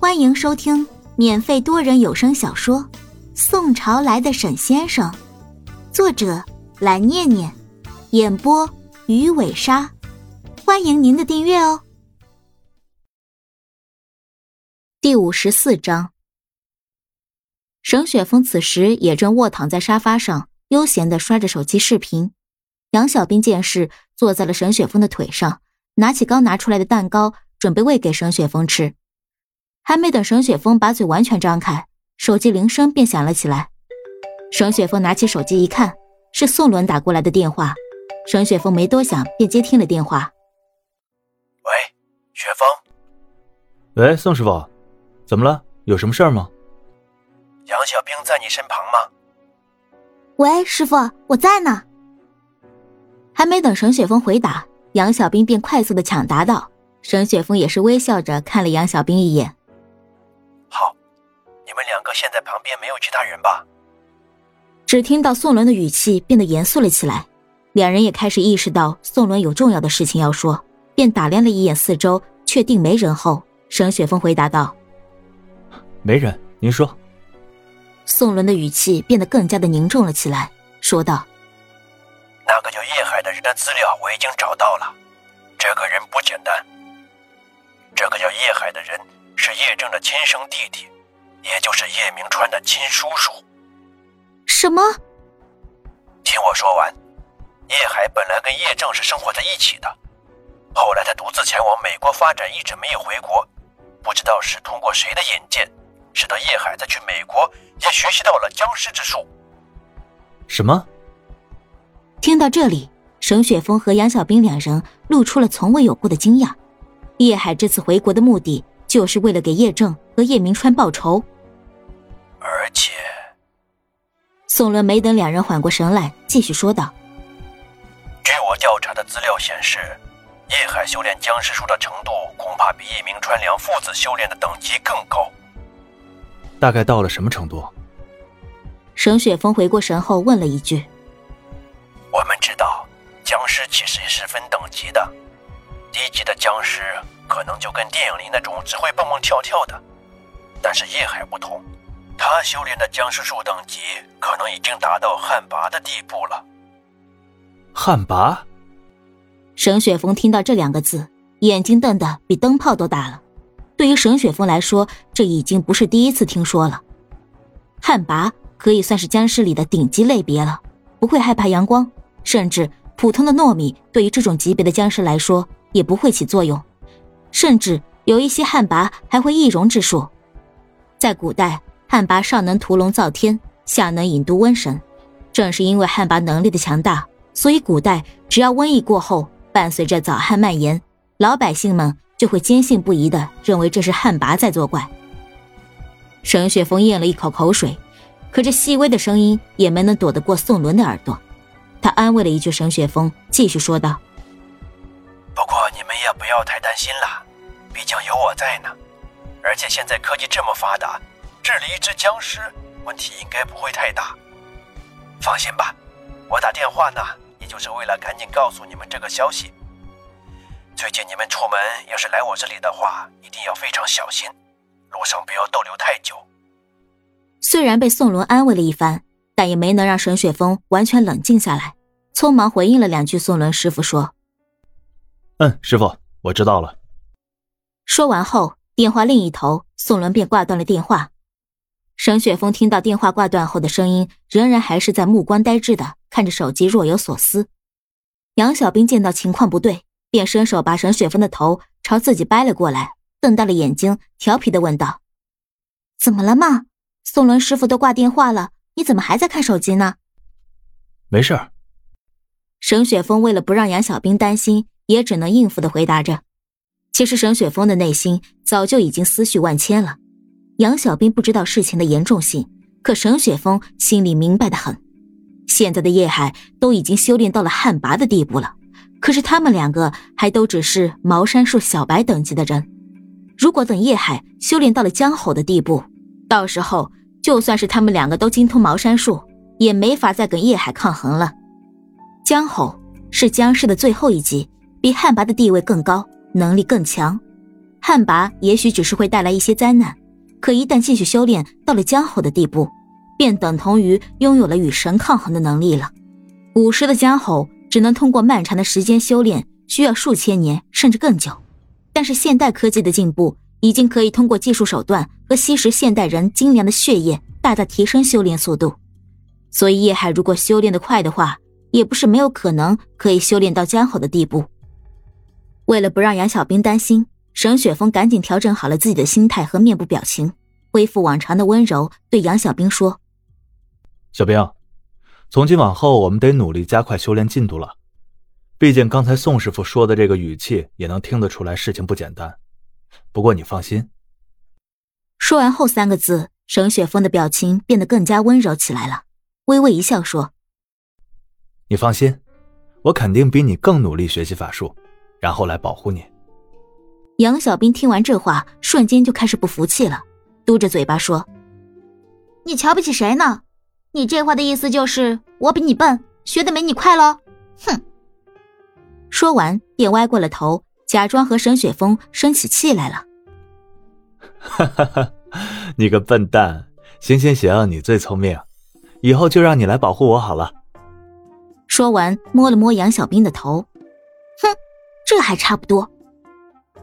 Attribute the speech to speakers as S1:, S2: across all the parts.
S1: 欢迎收听免费多人有声小说《宋朝来的沈先生》，作者蓝念念，演播鱼尾鲨。欢迎您的订阅哦。第五十四章，沈雪峰此时也正卧躺在沙发上，悠闲的刷着手机视频。杨小兵见势，坐在了沈雪峰的腿上，拿起刚拿出来的蛋糕，准备喂给沈雪峰吃。还没等沈雪峰把嘴完全张开，手机铃声便响了起来。沈雪峰拿起手机一看，是宋伦打过来的电话。沈雪峰没多想，便接听了电话。
S2: 喂，雪峰。
S3: 喂，宋师傅，怎么了？有什么事儿吗？
S2: 杨小兵在你身旁吗？
S1: 喂，师傅，我在呢。还没等沈雪峰回答，杨小兵便快速的抢答道。沈雪峰也是微笑着看了杨小兵一眼。
S2: 好，你们两个现在旁边没有其他人吧？
S1: 只听到宋伦的语气变得严肃了起来，两人也开始意识到宋伦有重要的事情要说，便打量了一眼四周，确定没人后，沈雪峰回答道：“
S3: 没人，您说。”
S1: 宋伦的语气变得更加的凝重了起来，说道。
S2: 那个叫叶海的人的资料我已经找到了，这个人不简单。这个叫叶海的人是叶正的亲生弟弟，也就是叶明川的亲叔叔。
S1: 什么？
S2: 听我说完。叶海本来跟叶正是生活在一起的，后来他独自前往美国发展，一直没有回国。不知道是通过谁的引荐，使得叶海在去美国也学习到了僵尸之术。
S3: 什么？
S1: 听到这里，沈雪峰和杨小兵两人露出了从未有过的惊讶。叶海这次回国的目的，就是为了给叶正和叶明川报仇。
S2: 而且，
S1: 宋伦没等两人缓过神来，继续说道：“
S2: 据我调查的资料显示，叶海修炼僵尸术的程度，恐怕比一明川良父子修炼的等级更高。
S3: 大概到了什么程度？”
S1: 沈雪峰回过神后问了一句。
S2: 我们知道，僵尸其实也是分等级的。低级的僵尸可能就跟电影里那种只会蹦蹦跳跳的，但是叶海不同，他修炼的僵尸术等级可能已经达到旱魃的地步了。
S3: 旱魃？
S1: 沈雪峰听到这两个字，眼睛瞪得比灯泡都大了。对于沈雪峰来说，这已经不是第一次听说了。旱魃可以算是僵尸里的顶级类别了，不会害怕阳光。甚至普通的糯米对于这种级别的僵尸来说也不会起作用，甚至有一些旱魃还会易容之术。在古代，旱魃上能屠龙造天，下能引渡瘟神。正是因为旱魃能力的强大，所以古代只要瘟疫过后，伴随着早旱蔓延，老百姓们就会坚信不疑的认为这是旱魃在作怪。沈雪峰咽了一口口水，可这细微的声音也没能躲得过宋伦的耳朵。他安慰了一句沈雪峰，继续说道：“
S2: 不过你们也不要太担心了，毕竟有我在呢。而且现在科技这么发达，治理一只僵尸问题应该不会太大。放心吧，我打电话呢，也就是为了赶紧告诉你们这个消息。最近你们出门要是来我这里的话，一定要非常小心，路上不要逗留太久。”
S1: 虽然被宋伦安慰了一番。但也没能让沈雪峰完全冷静下来，匆忙回应了两句。宋伦师傅说：“
S3: 嗯，师傅，我知道了。”
S1: 说完后，电话另一头，宋伦便挂断了电话。沈雪峰听到电话挂断后的声音，仍然还是在目光呆滞的看着手机，若有所思。杨小兵见到情况不对，便伸手把沈雪峰的头朝自己掰了过来，瞪大了眼睛，调皮的问道：“怎么了嘛？宋伦师傅都挂电话了。”你怎么还在看手机呢？
S3: 没事儿。
S1: 沈雪峰为了不让杨小兵担心，也只能应付的回答着。其实沈雪峰的内心早就已经思绪万千了。杨小兵不知道事情的严重性，可沈雪峰心里明白的很。现在的叶海都已经修炼到了旱魃的地步了，可是他们两个还都只是茅山术小白等级的人。如果等叶海修炼到了江吼的地步，到时候……就算是他们两个都精通茅山术，也没法再跟叶海抗衡了。江吼是僵尸的最后一级，比旱魃的地位更高，能力更强。旱魃也许只是会带来一些灾难，可一旦继续修炼到了江吼的地步，便等同于拥有了与神抗衡的能力了。古时的江吼只能通过漫长的时间修炼，需要数千年甚至更久。但是现代科技的进步，已经可以通过技术手段和吸食现代人精良的血液，大大提升修炼速度。所以叶海如果修炼的快的话，也不是没有可能可以修炼到江吼的地步。为了不让杨小兵担心，沈雪峰赶紧调整好了自己的心态和面部表情，恢复往常的温柔，对杨小兵说：“
S3: 小兵，从今往后我们得努力加快修炼进度了。毕竟刚才宋师傅说的这个语气，也能听得出来事情不简单。不过你放心。”
S1: 说完后三个字，沈雪峰的表情变得更加温柔起来了，微微一笑说。
S3: 你放心，我肯定比你更努力学习法术，然后来保护你。
S1: 杨小兵听完这话，瞬间就开始不服气了，嘟着嘴巴说：“
S4: 你瞧不起谁呢？你这话的意思就是我比你笨，学的没你快喽？哼！”
S1: 说完便歪过了头，假装和沈雪峰生起气来了。
S3: 哈哈哈！你个笨蛋！行行行，你最聪明，以后就让你来保护我好了。
S1: 说完，摸了摸杨小兵的头，
S4: 哼，这还差不多。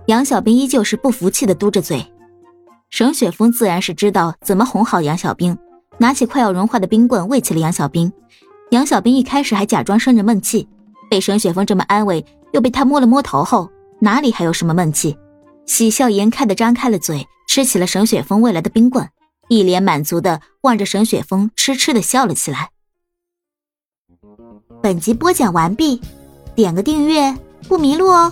S1: 杨小兵依旧是不服气的嘟着嘴。沈雪峰自然是知道怎么哄好杨小兵，拿起快要融化的冰棍喂起了杨小兵。杨小兵一开始还假装生着闷气，被沈雪峰这么安慰，又被他摸了摸头后，哪里还有什么闷气？喜笑颜开的张开了嘴，吃起了沈雪峰喂来的冰棍，一脸满足的望着沈雪峰，痴痴的笑了起来。
S4: 本集播讲完毕，点个订阅不迷路哦。